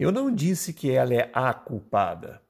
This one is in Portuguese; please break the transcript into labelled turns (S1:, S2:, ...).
S1: Eu não disse que ela é a culpada.